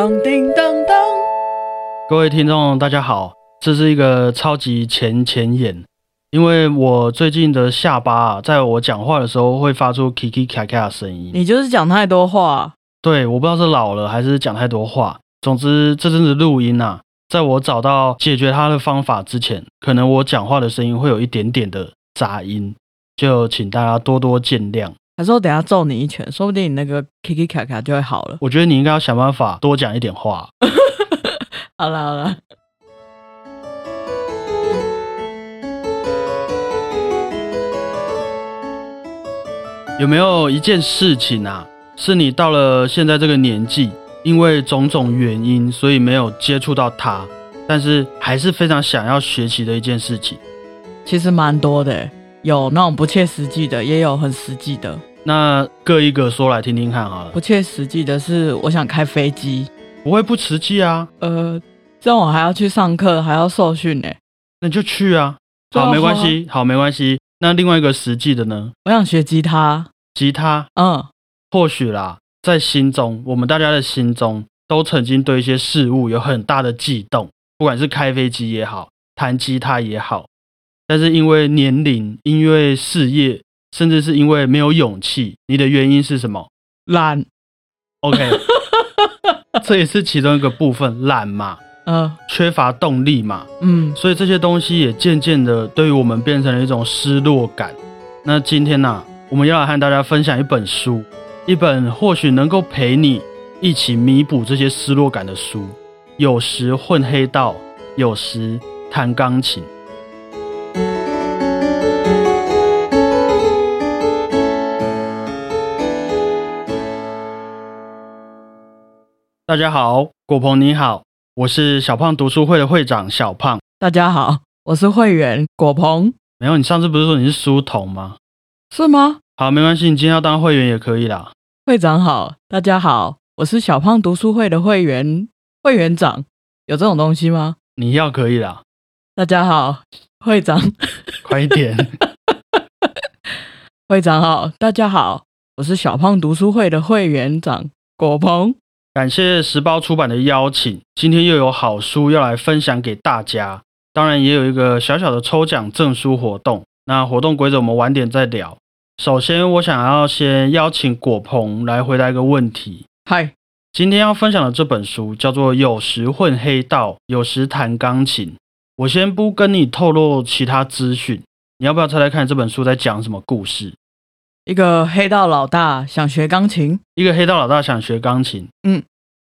当叮当当，各位听众，大家好，这是一个超级前前眼，因为我最近的下巴啊，在我讲话的时候会发出 kiki 咔咔的声音。你就是讲太多话。对，我不知道是老了还是讲太多话。总之，这阵子录音啊，在我找到解决它的方法之前，可能我讲话的声音会有一点点的杂音，就请大家多多见谅。还是我等下揍你一拳，说不定你那个 kiki 卡卡就会好了。我觉得你应该要想办法多讲一点话。好了好了，有没有一件事情啊，是你到了现在这个年纪，因为种种原因，所以没有接触到它，但是还是非常想要学习的一件事情？其实蛮多的，有那种不切实际的，也有很实际的。那各一个说来听听看好了不。切实际的是，我想开飞机，不会不实际啊，呃，这样我还要去上课，还要受训呢。那你就去啊好，没关系，好，没关系。那另外一个实际的呢？我想学吉他，吉他，嗯，或许啦，在心中，我们大家的心中，都曾经对一些事物有很大的悸动，不管是开飞机也好，弹吉他也好。但是因为年龄、因为事业，甚至是因为没有勇气，你的原因是什么懒，？OK，这也是其中一个部分，懒嘛，嗯缺乏动力嘛，嗯，所以这些东西也渐渐的对于我们变成了一种失落感。那今天呢、我们要来和大家分享一本书，一本或许能够陪你一起弥补这些失落感的书。有时混黑道，有时弹钢琴。大家好，果鹏你好，我是小胖读书会的会长小胖。大家好，我是会员果鹏，没有，你上次不是说你是书童吗？是吗？好，没关系，你今天要当会员也可以啦。会长好，大家好，我是小胖读书会的会员会员长，有这种东西吗？你要可以啦，大家好，会长，快一点。会长好，大家好，我是小胖读书会的会员长果鹏。感谢时报出版的邀请，今天又有好书要来分享给大家。当然也有一个小小的抽奖证书活动。那活动规则我们晚点再聊。首先，我想要先邀请果鹏来回答一个问题。嗨，今天要分享的这本书叫做《有时混黑道，有时弹钢琴》。我先不跟你透露其他资讯，你要不要猜猜看这本书在讲什么故事？一个黑道老大想学钢琴，一个黑道老大想学钢琴。嗯，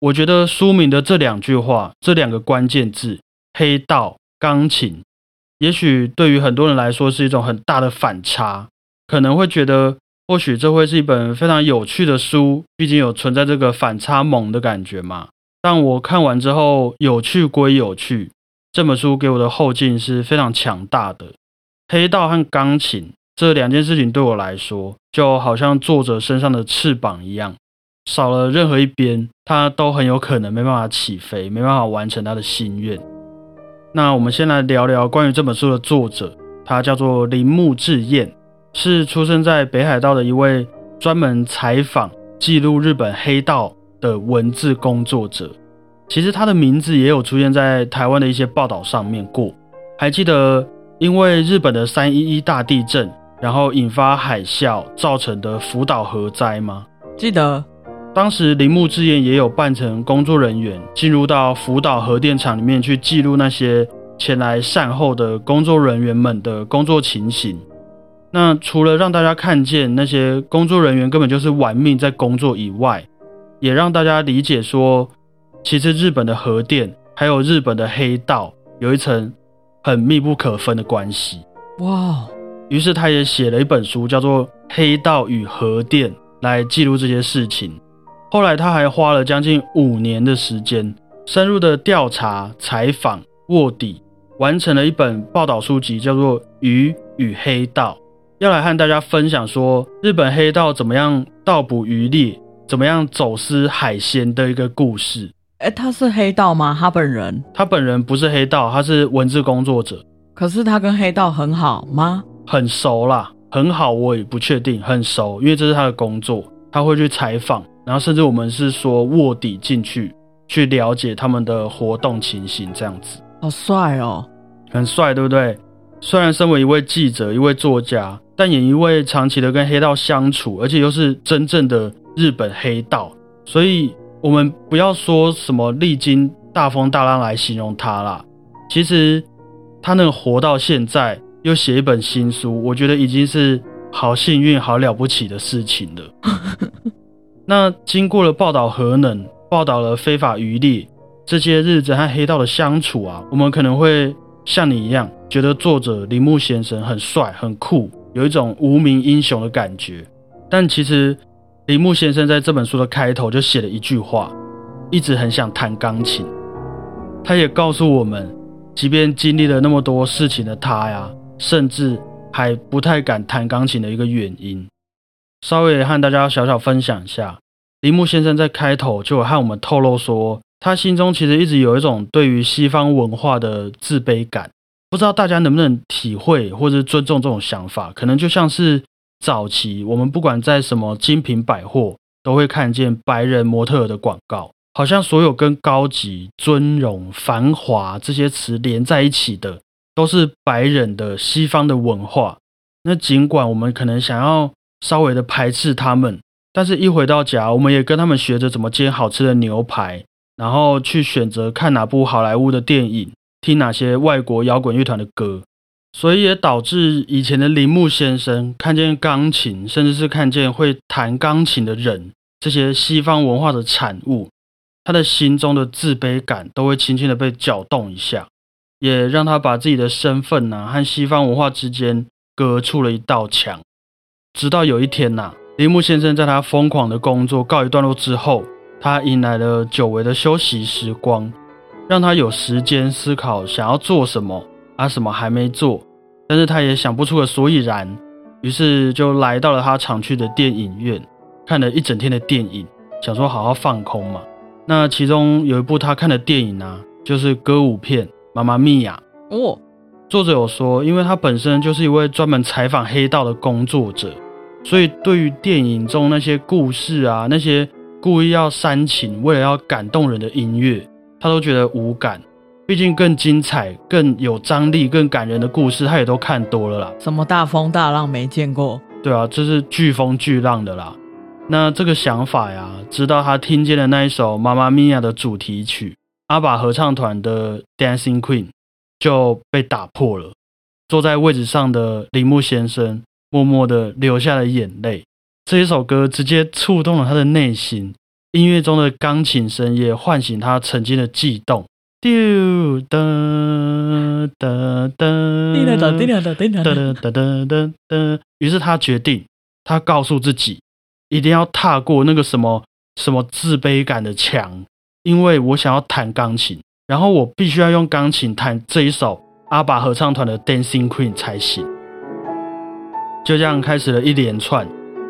我觉得书名的这两句话，这两个关键字“黑道钢琴”，也许对于很多人来说是一种很大的反差，可能会觉得或许这会是一本非常有趣的书，毕竟有存在这个反差萌的感觉嘛。但我看完之后，有趣归有趣，这本书给我的后劲是非常强大的。黑道和钢琴这两件事情对我来说，就好像作者身上的翅膀一样，少了任何一边，他都很有可能没办法起飞，没办法完成他的心愿。那我们先来聊聊关于这本书的作者，他叫做铃木智彦，是出生在北海道的一位专门采访、记录日本黑道的文字工作者。其实他的名字也有出现在台湾的一些报道上面过。还记得因为日本的三一一大地震，然后引发海啸造成的福岛核灾吗？记得当时铃木智彦也有扮成工作人员，进入到福岛核电厂里面去记录那些前来善后的工作人员们的工作情形。那除了让大家看见那些工作人员根本就是玩命在工作以外，也让大家理解说，其实日本的核电还有日本的黑道有一层很密不可分的关系。哇，于是他也写了一本书，叫做《黑道与核电》，来记录这些事情。后来他还花了将近五年的时间，深入的调查、采访、卧底，完成了一本报道书籍，叫做《鱼与黑道》，要来和大家分享说日本黑道怎么样盗捕渔猎，怎么样走私海鲜的一个故事。哎，他是黑道吗？他本人？他本人不是黑道，他是文字工作者，可是他跟黑道很好吗？很熟啦，很好，我也不确定，很熟，因为这是他的工作，他会去采访，然后甚至我们是说卧底进去去了解他们的活动情形，这样子好帅哦，很帅，对不对？虽然身为一位记者、一位作家，但也一位长期的跟黑道相处，而且又是真正的日本黑道，所以我们不要说什么历经大风大浪来形容他啦。其实他能活到现在，又写一本新书，我觉得已经是好幸运、好了不起的事情了。那经过了报道核能，报道了非法渔猎这些日子和黑道的相处啊，我们可能会像你一样，觉得作者铃木先生很帅、很酷，有一种无名英雄的感觉。但其实铃木先生在这本书的开头就写了一句话，一直很想弹钢琴。他也告诉我们，即便经历了那么多事情的他呀，甚至还不太敢弹钢琴的一个原因。稍微和大家小小分享一下，铃木先生在开头就有和我们透露说，他心中其实一直有一种对于西方文化的自卑感。不知道大家能不能体会或者尊重这种想法？可能就像是早期我们不管在什么精品百货，都会看见白人模特的广告，好像所有跟高级、尊荣、繁华这些词连在一起的，都是白人的西方的文化。那尽管我们可能想要。稍微的排斥他们，但是一回到家，我们也跟他们学着怎么煎好吃的牛排，然后去选择看哪部好莱坞的电影，听哪些外国摇滚乐团的歌，所以也导致以前的铃木先生看见钢琴，甚至是看见会弹钢琴的人，这些西方文化的产物，他的心中的自卑感都会轻轻的被搅动一下，也让他把自己的身份呢和西方文化之间隔出了一道墙。直到有一天呐，铃木先生在他疯狂的工作告一段落之后，他迎来了久违的休息时光，让他有时间思考想要做什么，啊，什么还没做，但是他也想不出个所以然，于是就来到了他常去的电影院，看了一整天的电影，想说好好放空嘛。那其中有一部他看的电影呢，就是歌舞片《妈妈咪呀》哦。作者有说，因为他本身就是一位专门采访黑道的工作者，所以对于电影中那些故事啊，那些故意要煽情、为了要感动人的音乐，他都觉得无感。毕竟更精彩、更有张力、更感人的故事，他也都看多了啦。什么大风大浪没见过？对啊，这是飓风巨浪的啦。那这个想法呀，直到他听见了那一首《妈妈咪呀》的主题曲，阿爸合唱团的《Dancing Queen》。就被打破了。坐在位置上的铃木先生默默的流下了眼泪。这一首歌直接触动了他的内心，音乐中的钢琴声也唤醒他曾经的悸动。丢哒哒哒，滴答哒哒哒哒哒哒哒。于是他决定，他告诉自己，一定要踏过那个什么什么自卑感的墙，因为我想要弹钢琴。然后我必须要用钢琴弹这一首阿爸合唱团的《Dancing Queen》才行。就这样开始了一连串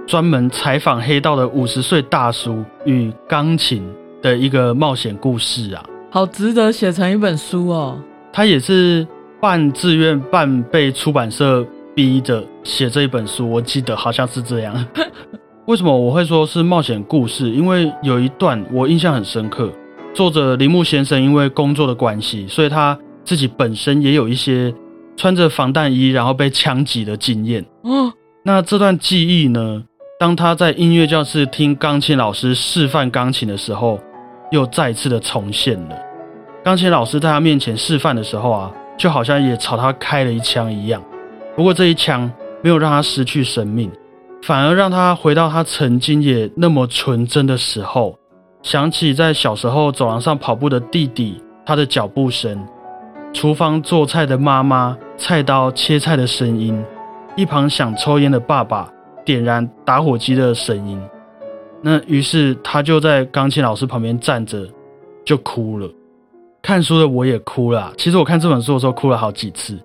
专门采访黑道的五十岁大叔与钢琴的一个冒险故事啊！好值得写成一本书哦。他也是半自愿半被出版社逼着写这一本书，我记得好像是这样。为什么我会说是冒险故事？因为有一段我印象很深刻。作者铃木先生因为工作的关系，所以他自己本身也有一些穿着防弹衣然后被枪击的经验。哦，那这段记忆呢？当他在音乐教室听钢琴老师示范钢琴的时候，又再次的重现了。钢琴老师在他面前示范的时候啊，就好像也朝他开了一枪一样。不过这一枪没有让他失去生命，反而让他回到他曾经也那么纯真的时候。想起在小时候走廊上跑步的弟弟，他的脚步声，厨房做菜的妈妈菜刀切菜的声音，一旁想抽烟的爸爸点燃打火机的声音。那于是他就在钢琴老师旁边站着，就哭了。看书的我也哭了。其实我看这本书的时候哭了好几次。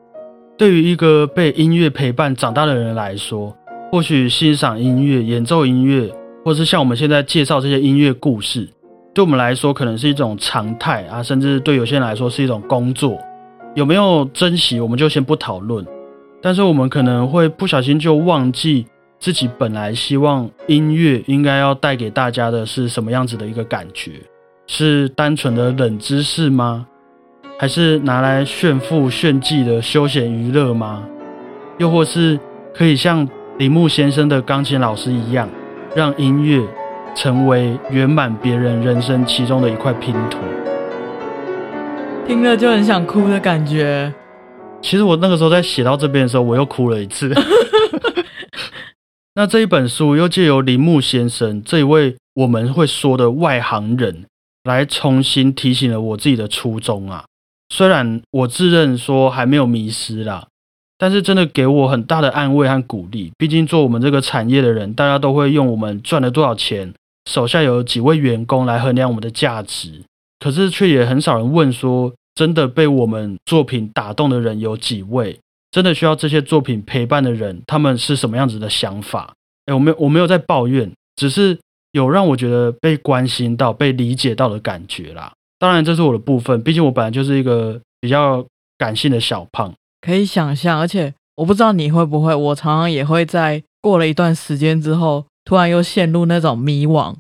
对于一个被音乐陪伴长大的人来说，或许欣赏音乐、演奏音乐。或是像我们现在介绍这些音乐故事，对我们来说可能是一种常态啊，甚至对有些人来说是一种工作。有没有珍惜，我们就先不讨论。但是我们可能会不小心就忘记自己本来希望音乐应该要带给大家的是什么样子的一个感觉。是单纯的冷知识吗？还是拿来炫富炫技的休闲娱乐吗？又或是可以像铃木先生的钢琴老师一样，让音乐成为圆满别人人生其中的一块拼图？听了就很想哭的感觉。其实我那个时候在写到这边的时候，我又哭了一次。那这一本书又借由铃木先生这一位我们会说的外行人，来重新提醒了我自己的初衷啊。虽然我自认说还没有迷失啦，但是真的给我很大的安慰和鼓励。毕竟做我们这个产业的人，大家都会用我们赚了多少钱，手下有几位员工来衡量我们的价值。可是却也很少人问说，真的被我们作品打动的人有几位？真的需要这些作品陪伴的人，他们是什么样子的想法？哎，我没有，我没有在抱怨，只是有让我觉得被关心到、被理解到的感觉啦。当然，这是我的部分，毕竟我本来就是一个比较感性的小胖，可以想象。而且我不知道你会不会，我常常也会在过了一段时间之后，突然又陷入那种迷惘。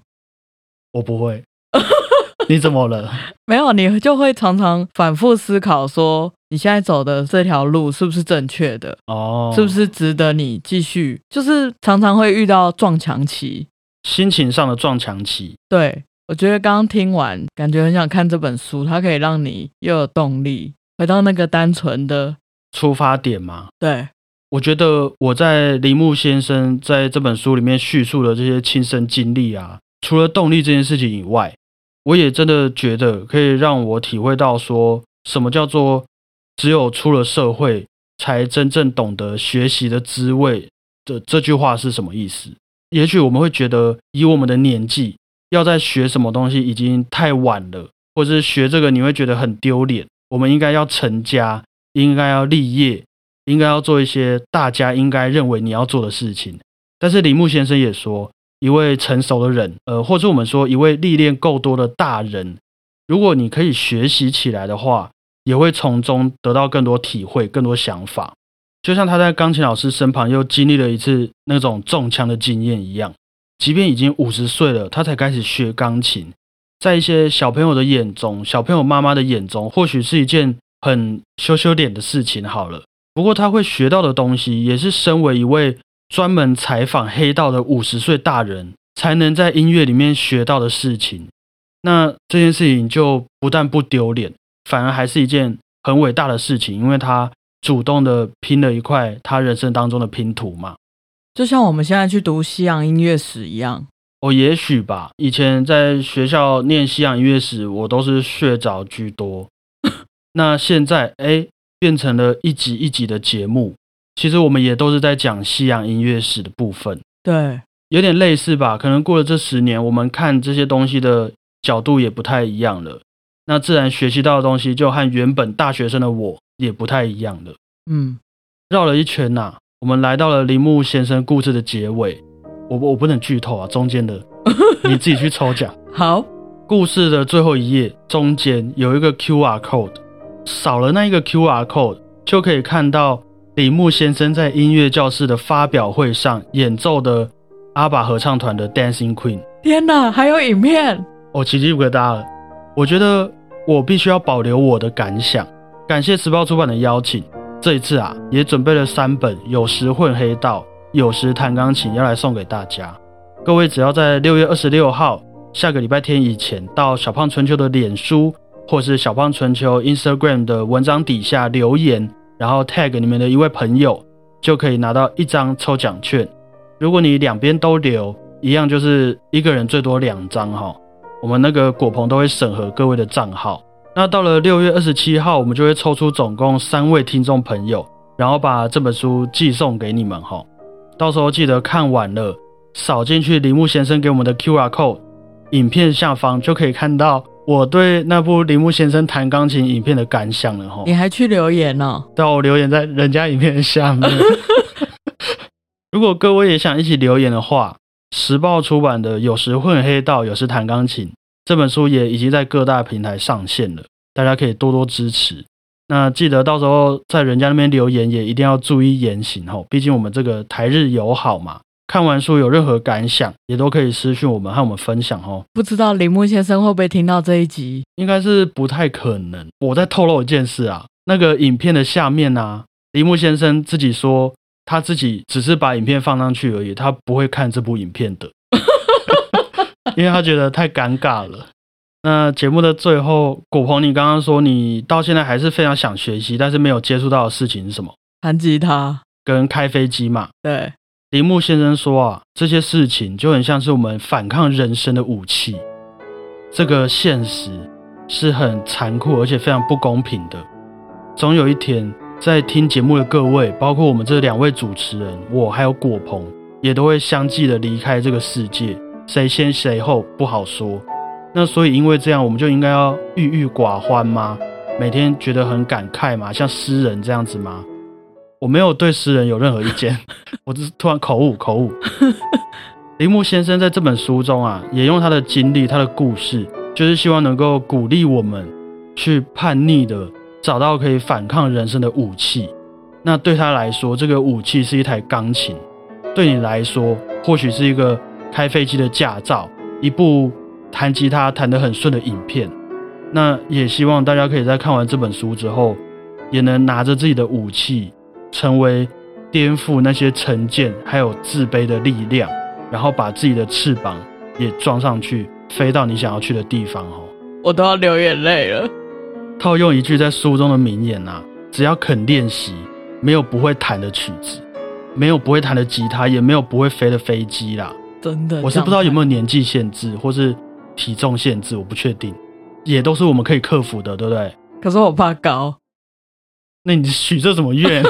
我不会。你怎么了？没有，你就会常常反复思考，说你现在走的这条路是不是正确的？哦，是不是值得你继续？就是常常会遇到撞墙期，心情上的撞墙期。对，我觉得刚刚听完，感觉很想看这本书，它可以让你又有动力，回到那个单纯的出发点嘛。对，我觉得我在铃木先生在这本书里面叙述的这些亲身经历啊，除了动力这件事情以外。我也真的觉得可以让我体会到，说什么叫做只有出了社会才真正懂得学习的滋味的这句话是什么意思？也许我们会觉得，以我们的年纪，要在学什么东西已经太晚了，或者是学这个你会觉得很丢脸。我们应该要成家，应该要立业，应该要做一些大家应该认为你要做的事情。但是李木先生也说。一位成熟的人，呃，或者我们说一位历练够多的大人，如果你可以学习起来的话，也会从中得到更多体会、更多想法。就像他在钢琴老师身旁又经历了一次那种中枪的经验一样，即便已经五十岁了，他才开始学钢琴，在一些小朋友的眼中，小朋友妈妈的眼中，或许是一件很羞羞脸的事情。好了，不过他会学到的东西，也是身为一位。专门采访黑道的五十岁大人才能在音乐里面学到的事情，那这件事情就不但不丢脸，反而还是一件很伟大的事情，因为他主动的拼了一块他人生当中的拼图嘛。就像我们现在去读西洋音乐史一样。哦，也许吧。以前在学校念西洋音乐史，我都是睡着居多。那现在，哎，变成了一集一集的节目。其实我们也都是在讲西洋音乐史的部分，对，有点类似吧。可能过了这十年，我们看这些东西的角度也不太一样了。那自然学习到的东西，就和原本大学生的我也不太一样了。嗯，绕了一圈呐，我们来到了铃木先生故事的结尾。我我不能剧透啊，中间的 你自己去抽奖。好，故事的最后一页中间有一个 Q R code，扫了那一个 Q R code 就可以看到。李木先生在音乐教室的发表会上演奏的阿爸合唱团的《Dancing Queen》。天哪，还有影片！我奇迹不给大家了。我觉得我必须要保留我的感想。感谢时报出版的邀请，这一次啊，也准备了三本，有时混黑道，有时弹钢琴，要来送给大家。各位只要在六月二十六号下个礼拜天以前，到小胖春秋的脸书或是小胖春秋 Instagram 的文章底下留言。然后 tag 你们的一位朋友，就可以拿到一张抽奖券。如果你两边都留，一样就是一个人最多两张哈。我们那个果棚都会审核各位的账号。那到了六月二十七号，我们就会抽出总共三位听众朋友，然后把这本书寄送给你们哈。到时候记得看完了，扫进去铃木先生给我们的 QR code，影片下方就可以看到。我对那部铃木先生弹钢琴影片的感想了哈，你还去留言呢？对，我留言在人家影片下面。如果各位也想一起留言的话，时报出版的《有时混黑道，有时弹钢琴》这本书也已经在各大平台上线了，大家可以多多支持。那记得到时候在人家那边留言也一定要注意言行哈，毕竟我们这个台日友好嘛，看完书有任何感想，也都可以私讯我们和我们分享哦。不知道铃木先生会不会听到这一集？应该是不太可能。我在透露一件事啊，那个影片的下面呢，铃木先生自己说他自己只是把影片放上去而已，他不会看这部影片的，因为他觉得太尴尬了。那节目的最后，果鹏，你刚刚说你到现在还是非常想学习，但是没有接触到的事情是什么？弹吉他跟开飞机嘛？对。铃木先生说啊，这些事情就很像是我们反抗人生的武器。这个现实是很残酷而且非常不公平的。总有一天，在听节目的各位，包括我们这两位主持人，我还有果鹏，也都会相继的离开这个世界。谁先谁后不好说。那所以因为这样，我们就应该要郁郁寡欢吗？每天觉得很感慨吗？像诗人这样子吗？我没有对诗人有任何意见，我只是突然口误口误。铃木先生在这本书中啊，也用他的经历、他的故事，就是希望能够鼓励我们去叛逆的找到可以反抗人生的武器。那对他来说，这个武器是一台钢琴；对你来说，或许是一个开飞机的驾照，一部弹吉他弹得很顺的影片。那也希望大家可以在看完这本书之后，也能拿着自己的武器。成为颠覆那些成见还有自卑的力量，然后把自己的翅膀也装上去，飞到你想要去的地方哦！我都要流眼泪了。套用一句在书中的名言呐：只要肯练习，没有不会弹的曲子，没有不会弹的吉他，也没有不会飞的飞机啦。真的，我是不知道有没有年纪限制或是体重限制，我不确定，也都是我们可以克服的，对不对？可是我怕高。那你许这什么愿？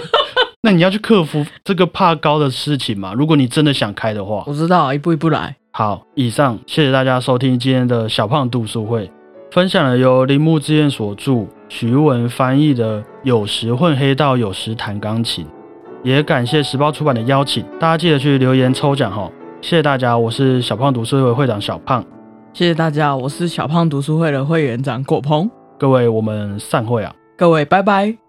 那你要去克服这个怕高的事情嘛？如果你真的想开的话，我知道，一步一步来。好，以上谢谢大家收听今天的小胖读书会，分享了由铃木之彦所著、徐文翻译的《有时混黑道，有时弹钢琴》，也感谢时报出版的邀请，大家记得去留言抽奖哈！谢谢大家，我是小胖读书会会长小胖。谢谢大家，我是小胖读书会的会员长果鹏。各位，我们散会啊！各位，拜拜。